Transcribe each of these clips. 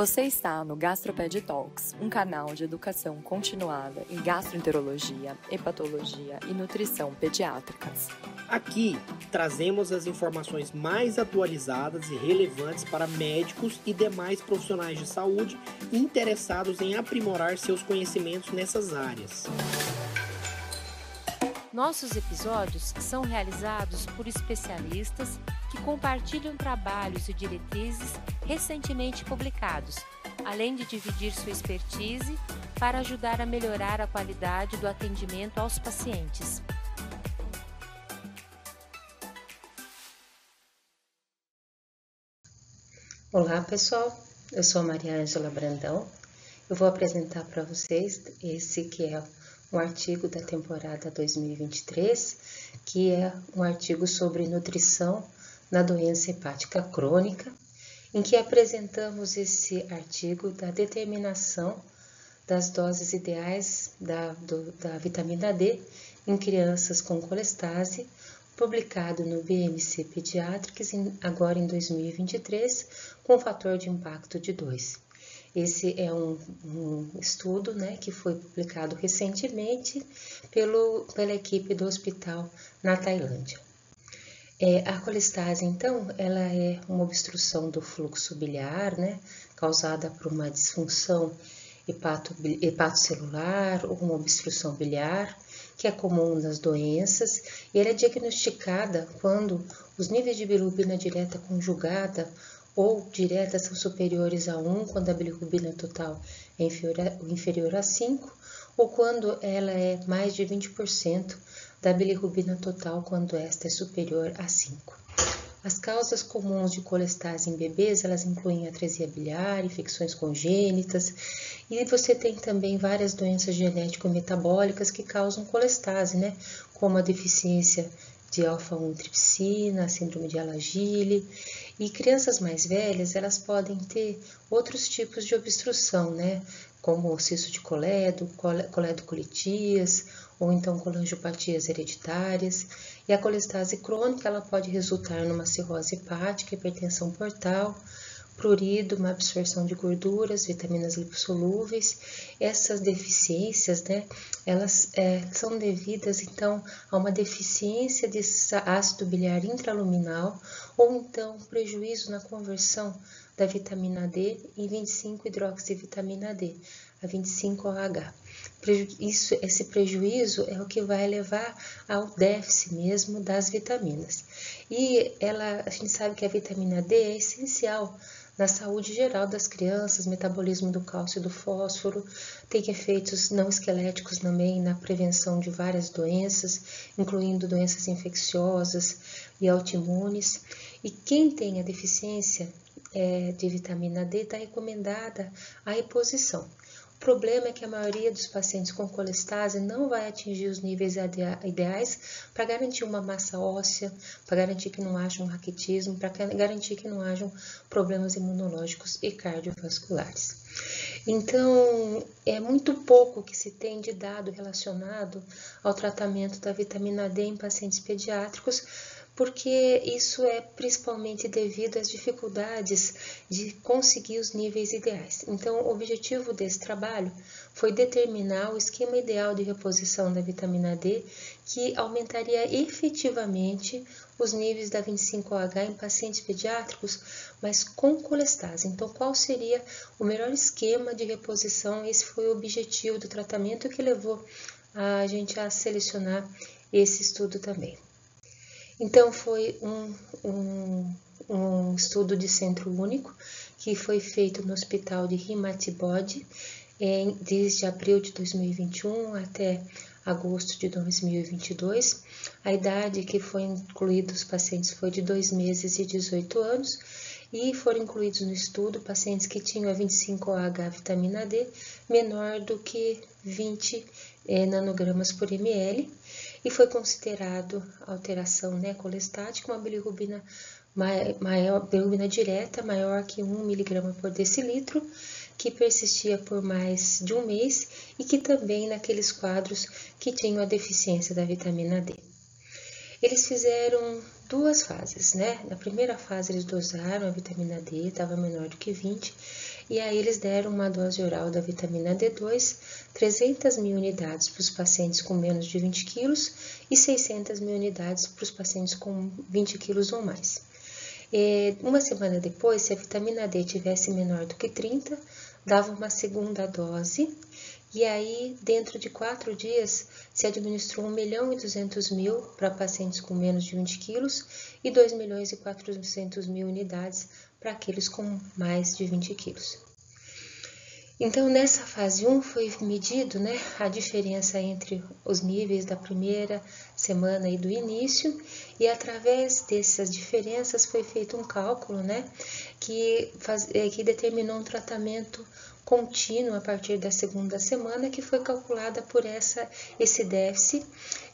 Você está no Gastroped Talks, um canal de educação continuada em gastroenterologia, hepatologia e nutrição pediátricas. Aqui trazemos as informações mais atualizadas e relevantes para médicos e demais profissionais de saúde interessados em aprimorar seus conhecimentos nessas áreas. Nossos episódios são realizados por especialistas que compartilham trabalhos e diretrizes recentemente publicados, além de dividir sua expertise para ajudar a melhorar a qualidade do atendimento aos pacientes. Olá pessoal, eu sou Maria Ângela Brandão. Eu vou apresentar para vocês esse que é um artigo da temporada 2023, que é um artigo sobre nutrição na doença hepática crônica, em que apresentamos esse artigo da determinação das doses ideais da, do, da vitamina D em crianças com colestase, publicado no BMC Pediatrics agora em 2023, com fator de impacto de 2. Esse é um, um, estudo né, que foi publicado recentemente pelo, pela equipe do hospital na Tailândia. É, a colestase, então, ela é uma obstrução do fluxo biliar, né, causada por uma disfunção hepato, hepatocelular ou uma obstrução biliar, que é comum nas doenças, e ela é diagnosticada quando os níveis de bilirrubina direta conjugada ou direta são superiores a 1, quando a bilirrubina total é inferior a, inferior a 5, ou quando ela é mais de 20% da bilirrubina total quando esta é superior a 5. As causas comuns de colestase em bebês, elas incluem atresia biliar, infecções congênitas, e você tem também várias doenças genético-metabólicas que causam colestase, né? Como a deficiência de alfa-1 tripsina, síndrome de Alagille, e crianças mais velhas, elas podem ter outros tipos de obstrução, né? Como o cisto de coledo, coledo colitias, ou então colangiopatias hereditárias. E a colestase crônica ela pode resultar numa cirrose hepática, hipertensão portal, prurido, uma absorção de gorduras, vitaminas lipossolúveis. Essas deficiências, né, elas é, são devidas então a uma deficiência de ácido biliar intraluminal ou então prejuízo na conversão da vitamina D em 25-hidroxivitamina D, a 25OH. Isso, esse prejuízo é o que vai levar ao déficit mesmo das vitaminas. E ela, a gente sabe que a vitamina D é essencial na saúde geral das crianças, metabolismo do cálcio e do fósforo, tem efeitos não esqueléticos também na prevenção de várias doenças, incluindo doenças infecciosas e autoimunes. E quem tem a deficiência é, de vitamina D está recomendada a reposição. O problema é que a maioria dos pacientes com colestase não vai atingir os níveis ideais para garantir uma massa óssea, para garantir que não haja um raquitismo, para garantir que não hajam problemas imunológicos e cardiovasculares. Então, é muito pouco que se tem de dado relacionado ao tratamento da vitamina D em pacientes pediátricos, porque isso é principalmente devido às dificuldades de conseguir os níveis ideais. Então, o objetivo desse trabalho foi determinar o esquema ideal de reposição da vitamina D que aumentaria efetivamente os níveis da 25OH em pacientes pediátricos, mas com colestase. Então, qual seria o melhor esquema de reposição? Esse foi o objetivo do tratamento que levou a gente a selecionar esse estudo também. Então, foi um, um, um estudo de centro único que foi feito no hospital de Himatibod desde abril de 2021 até agosto de 2022. A idade que foi incluída os pacientes foi de 2 meses e 18 anos e foram incluídos no estudo pacientes que tinham a 25OH vitamina D menor do que 20 é, nanogramas por ml e foi considerado alteração né, colestática, uma bilirrubina, maior, bilirrubina direta maior que 1 mg por decilitro, que persistia por mais de um mês e que também naqueles quadros que tinham a deficiência da vitamina D. Eles fizeram duas fases, né? Na primeira fase eles dosaram a vitamina D, estava menor do que 20, e aí eles deram uma dose oral da vitamina D2, 300 mil unidades para os pacientes com menos de 20 quilos e 600 mil unidades para os pacientes com 20 quilos ou mais. E uma semana depois, se a vitamina D tivesse menor do que 30, dava uma segunda dose e aí, dentro de quatro dias, se administrou 1 milhão e 200 mil para pacientes com menos de 20 quilos e 2 milhões e 400 mil unidades para aqueles com mais de 20 quilos. Então, nessa fase 1 foi medido né, a diferença entre os níveis da primeira semana e do início, e através dessas diferenças foi feito um cálculo né, que, faz, eh, que determinou um tratamento contínuo a partir da segunda semana, que foi calculada por essa, esse déficit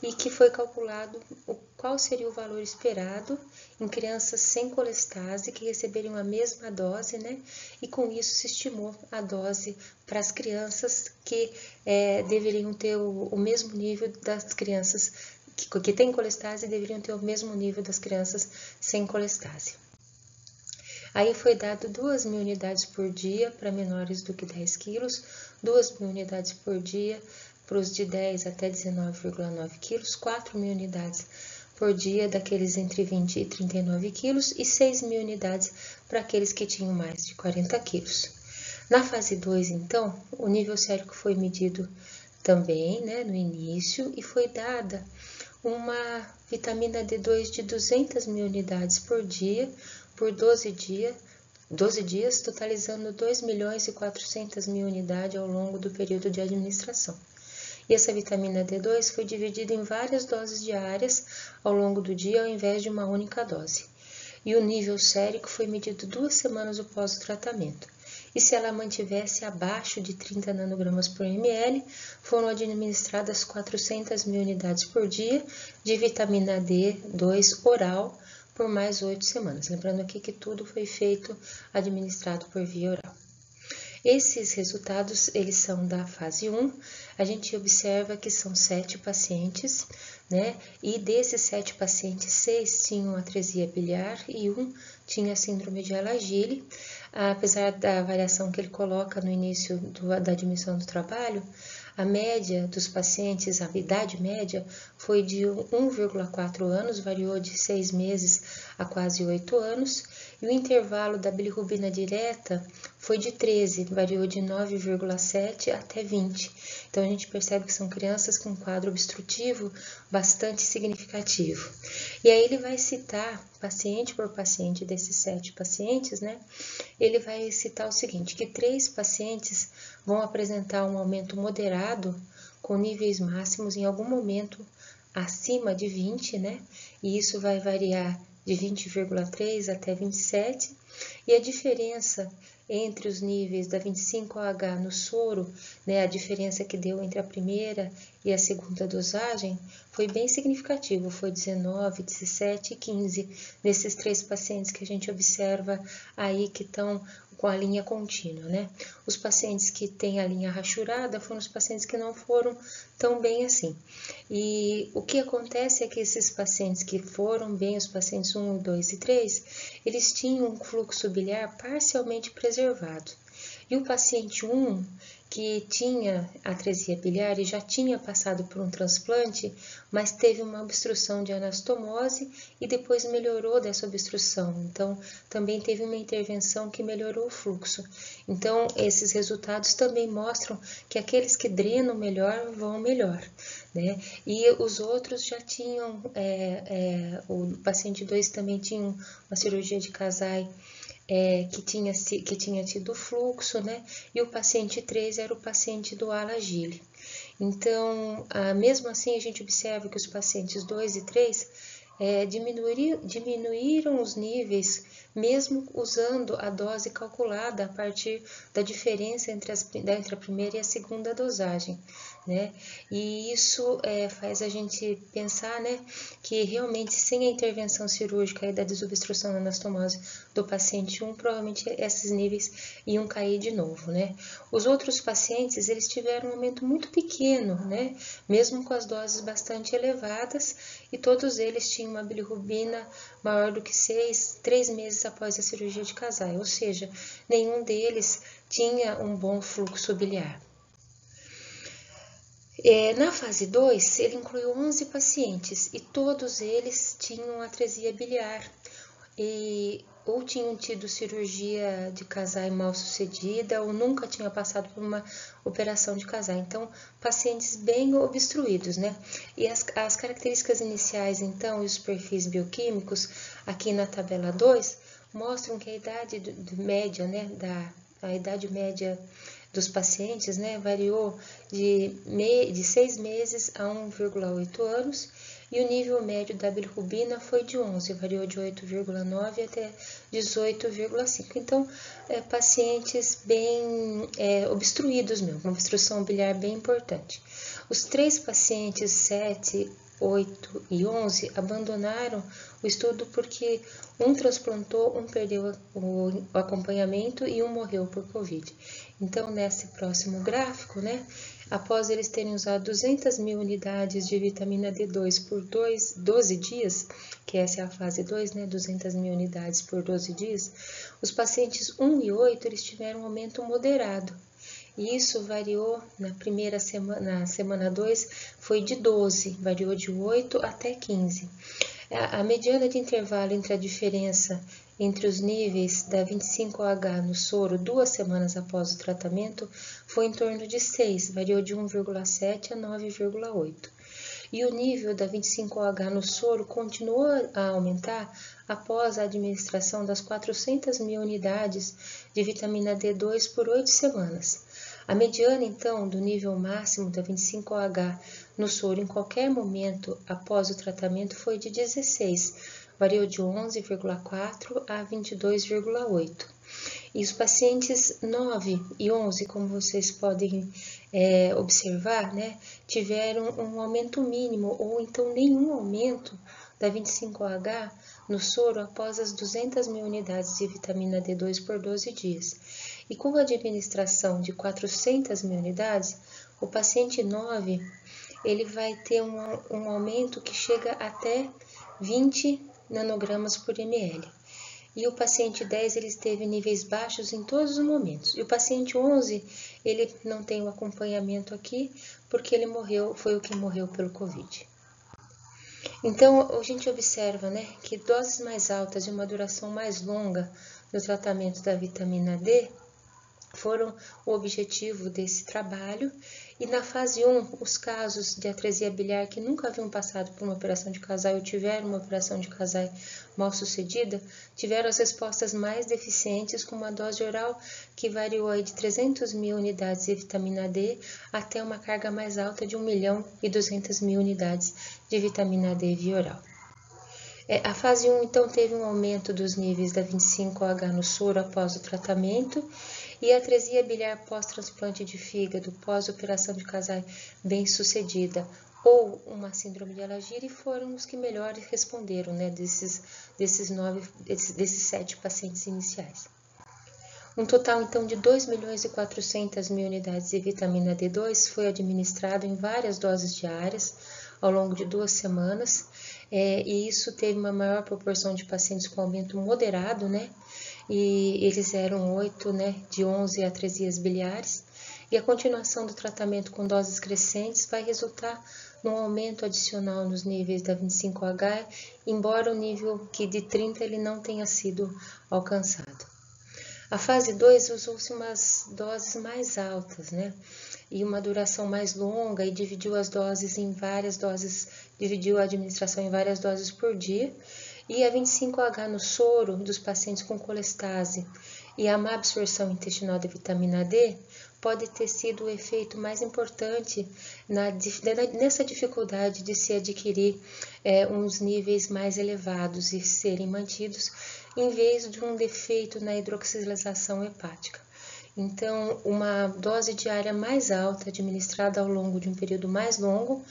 e que foi calculado o, qual seria o valor esperado em crianças sem colestase que receberiam a mesma dose, né? E com isso se estimou a dose para as crianças que é, deveriam ter o, o, mesmo nível das crianças que, que têm colestase deveriam ter o mesmo nível das crianças sem colestase. Aí foi dado 2 mil unidades por dia para menores do que 10 quilos, 2 mil unidades por dia para os de 10 até 19,9 quilos, 4 mil unidades por dia daqueles entre 20 e 39 quilos e 6 mil unidades para aqueles que tinham mais de 40 quilos. Na fase 2, então, o nível sérico foi medido também né, no início e foi dada uma vitamina D2 de 200 mil unidades por dia por 12 dias, 12 dias, totalizando 2 milhões e 400 mil unidades ao longo do período de administração. E essa vitamina D2 foi dividida em várias doses diárias ao longo do dia, ao invés de uma única dose. E o nível sérico foi medido duas semanas após o tratamento. E se ela mantivesse abaixo de 30 nanogramas por ml, foram administradas 400 mil unidades por dia de vitamina D2 oral por mais oito semanas. Lembrando aqui que tudo foi feito administrado por via oral. Esses resultados, eles são da fase 1. A gente observa que são sete pacientes, né? E desses sete pacientes, seis tinham atresia biliar e um tinha síndrome de Alagille. Apesar da variação que ele coloca no início do, da admissão do trabalho, a média dos pacientes, a idade média, foi de 1,4 anos, variou de 6 meses a quase 8 anos, e o intervalo da bilirrubina direta foi de 13, variou de 9,7 até 20. Então a gente percebe que são crianças com quadro obstrutivo bastante significativo. E aí ele vai citar, paciente por paciente desses sete pacientes, né? Ele vai citar o seguinte, que três pacientes vão apresentar um aumento moderado com níveis máximos em algum momento acima de 20, né? E isso vai variar de 20,3 até 27, e a diferença entre os níveis da 25OH no soro, né, a diferença que deu entre a primeira e a segunda dosagem, foi bem significativo, foi 19, 17 e 15 nesses três pacientes que a gente observa aí que estão com a linha contínua, né? Os pacientes que têm a linha rachurada foram os pacientes que não foram tão bem assim. E o que acontece é que esses pacientes que foram bem, os pacientes 1, 2 e 3, eles tinham um fluxo biliar parcialmente preservado. E o paciente 1, que tinha atresia biliar e já tinha passado por um transplante, mas teve uma obstrução de anastomose e depois melhorou dessa obstrução. Então, também teve uma intervenção que melhorou o fluxo. Então, esses resultados também mostram que aqueles que drenam melhor vão melhor. Né? E os outros já tinham, é, é, o paciente 2 também tinha uma cirurgia de casai é, que, tinha, que tinha tido fluxo, né? E o paciente 3 era o paciente do alagile. Então, ah, mesmo assim, a gente observa que os pacientes 2 e 3 é, diminuir, diminuíram os níveis, mesmo usando a dose calculada a partir da diferença entre, as, entre a primeira e a segunda dosagem né? E isso é, faz a gente pensar, né, que realmente sem a intervenção cirúrgica e da desobstrução da anastomose do paciente 1, provavelmente esses níveis iam cair de novo, né? Os outros pacientes, eles tiveram um aumento muito pequeno, né, mesmo com as doses bastante elevadas, e todos eles tinham tinham uma bilirrubina maior do que 6, 3 meses após a cirurgia de casais, ou seja, nenhum deles tinha um bom fluxo biliar. É, na fase 2, ele incluiu 11 pacientes e todos eles tinham atresia biliar e ou tinham tido cirurgia de casar mal sucedida ou nunca tinha passado por uma operação de casar. Então, pacientes bem obstruídos, né? E as, as características iniciais, então, e os perfis bioquímicos, aqui na tabela 2, mostram que a idade do, do média, né, da, a idade média dos pacientes, né, variou de, me, de 6 meses a 1,8 anos e o nível médio da bilirrubina foi de 11, variou de 8,9 até 18,5. Então, é, pacientes bem é, obstruídos mesmo, uma obstrução biliar bem importante. Os três pacientes 7, 8 e 11 abandonaram o estudo porque um transplantou, um perdeu o acompanhamento e um morreu por Covid. Então, nesse próximo gráfico, né, após eles terem usado 200 mil unidades de vitamina D2 por dois, 12 dias, que essa é a fase 2, né, 200 mil unidades por 12 dias, os pacientes 1 e 8 eles tiveram um aumento moderado. E isso variou na primeira semana, na semana 2, foi de 12, variou de 8 até 15. A, a mediana de intervalo entre a diferença entre os níveis da 25H no soro duas semanas após o tratamento foi em torno de 6, variou de 1,7 a 9,8. E o nível da 25H no soro continuou a aumentar após a administração das 400 mil unidades de vitamina D2 por 8 semanas. A mediana, então, do nível máximo da 25H no soro em qualquer momento após o tratamento foi de 16, variou de 11,4 a 22,8. E os pacientes 9 e 11, como vocês podem é, observar, né, tiveram um aumento mínimo ou então nenhum aumento da 25H no soro após as 200 mil unidades de vitamina D2 por 12 dias. E com a administração de 400 mil unidades, o paciente 9 ele vai ter um, um aumento que chega até 20 nanogramas por ml. E o paciente 10 ele teve níveis baixos em todos os momentos. E o paciente 11 ele não tem o acompanhamento aqui porque ele morreu, foi o que morreu pelo Covid. Então, a gente observa né, que doses mais altas e uma duração mais longa no tratamento da vitamina D foram o objetivo desse trabalho. E na fase 1, os casos de atresia biliar que nunca haviam passado por uma operação de casal ou tiveram uma operação de casal mal sucedida, tiveram as respostas mais deficientes com uma dose oral que variou de 300 mil unidades de vitamina D até uma carga mais alta de 1 milhão e 200 mil unidades de vitamina D via oral. É, a fase 1, então, teve um aumento dos níveis da 25H no soro após o tratamento e a atresia biliar pós-transplante de fígado, pós-operação de casal bem-sucedida ou uma síndrome de Alagiri foram os que melhor responderam, né, desses, desses, nove, desses, desses sete pacientes iniciais. Um total, então, de 2 milhões e 400 mil unidades de vitamina D2 foi administrado em várias doses diárias ao longo de duas semanas, é, e isso teve uma maior proporção de pacientes com aumento moderado, né, e eles eram 8, né, de 11 atresias biliares, e a continuação do tratamento com doses crescentes vai resultar num aumento adicional nos níveis da 25H, embora o nível que de 30 ele não tenha sido alcançado. A fase 2 usou-se umas doses mais altas, né? E uma duração mais longa e dividiu as doses em várias doses, dividiu a administração em várias doses por dia e a 25H no soro dos pacientes com colestase e a má absorção intestinal de vitamina D pode ter sido o efeito mais importante na, nessa dificuldade de se adquirir é, uns níveis mais elevados e serem mantidos, em vez de um defeito na hidroxilização hepática. Então, uma dose diária mais alta, administrada ao longo de um período mais longo,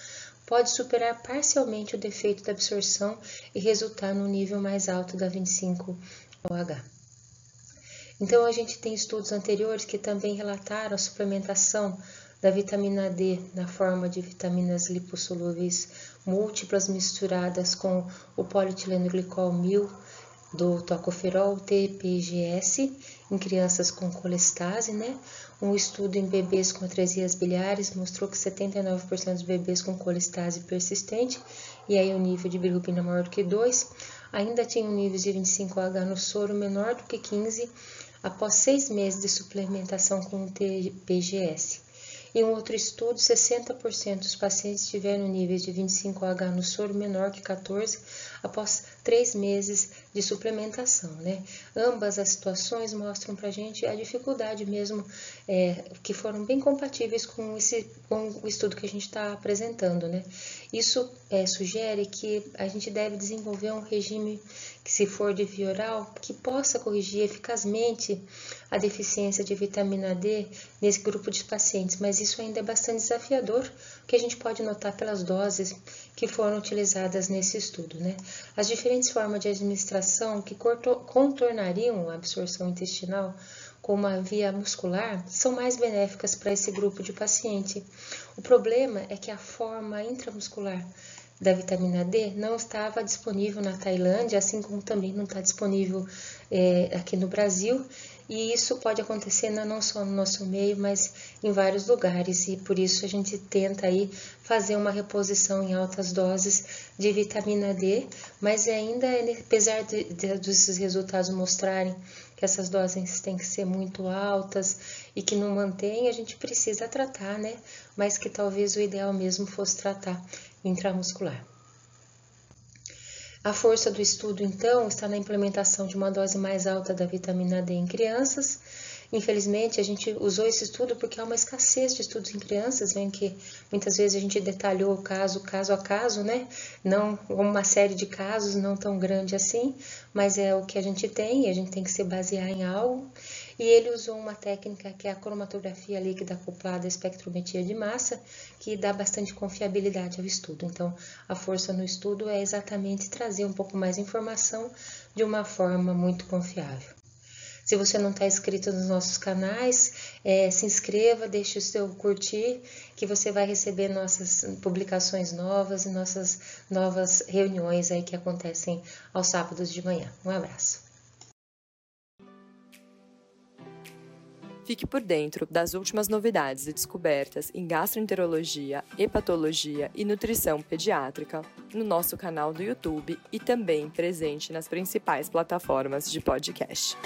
pode superar parcialmente o defeito da absorção e resultar no nível mais alto da 25OH. Então, a gente tem estudos anteriores que também relataram a suplementação da vitamina D na forma de vitaminas lipossolúveis múltiplas misturadas com o polietilenglicol 1000 do tocoferol TPGS em crianças com colestase, né? Um estudo em bebês com atresias biliares mostrou que 79% dos bebês com colestase persistente, e aí o nível de bilirrubina maior do que 2, ainda tinham níveis de 25H no soro menor do que 15 após seis meses de suplementação com o TPGS. Em um outro estudo, 60% dos pacientes tiveram níveis de 25H no soro menor que 14 após três meses de suplementação, né? Ambas as situações mostram para a gente a dificuldade mesmo, é, que foram bem compatíveis com, esse, com o estudo que a gente está apresentando, né? Isso é, sugere que a gente deve desenvolver um regime que, se for de via oral, que possa corrigir eficazmente a deficiência de vitamina D nesse grupo de pacientes, mas isso ainda é bastante desafiador, que a gente pode notar pelas doses que foram utilizadas nesse estudo. Né? As diferentes formas de administração que contornariam a absorção intestinal como a via muscular, são mais benéficas para esse grupo de paciente. O problema é que a forma intramuscular da vitamina D não estava disponível na Tailândia, assim como também não está disponível é, aqui no Brasil, e isso pode acontecer não só no nosso meio, mas em vários lugares, e por isso a gente tenta aí fazer uma reposição em altas doses de vitamina D, mas ainda, apesar de, de, desses resultados mostrarem que essas doses têm que ser muito altas e que não mantém, a gente precisa tratar, né? Mas que talvez o ideal mesmo fosse tratar intramuscular. A força do estudo, então, está na implementação de uma dose mais alta da vitamina D em crianças. Infelizmente, a gente usou esse estudo porque há uma escassez de estudos em crianças, em que muitas vezes a gente detalhou o caso, caso a caso, né? Não uma série de casos, não tão grande assim, mas é o que a gente tem e a gente tem que se basear em algo e ele usou uma técnica que é a cromatografia líquida acoplada à espectrometria de massa, que dá bastante confiabilidade ao estudo. Então, a força no estudo é exatamente trazer um pouco mais de informação de uma forma muito confiável. Se você não está inscrito nos nossos canais, é, se inscreva, deixe o seu curtir, que você vai receber nossas publicações novas e nossas novas reuniões aí que acontecem aos sábados de manhã. Um abraço. Fique por dentro das últimas novidades e descobertas em gastroenterologia, hepatologia e nutrição pediátrica no nosso canal do YouTube e também presente nas principais plataformas de podcast.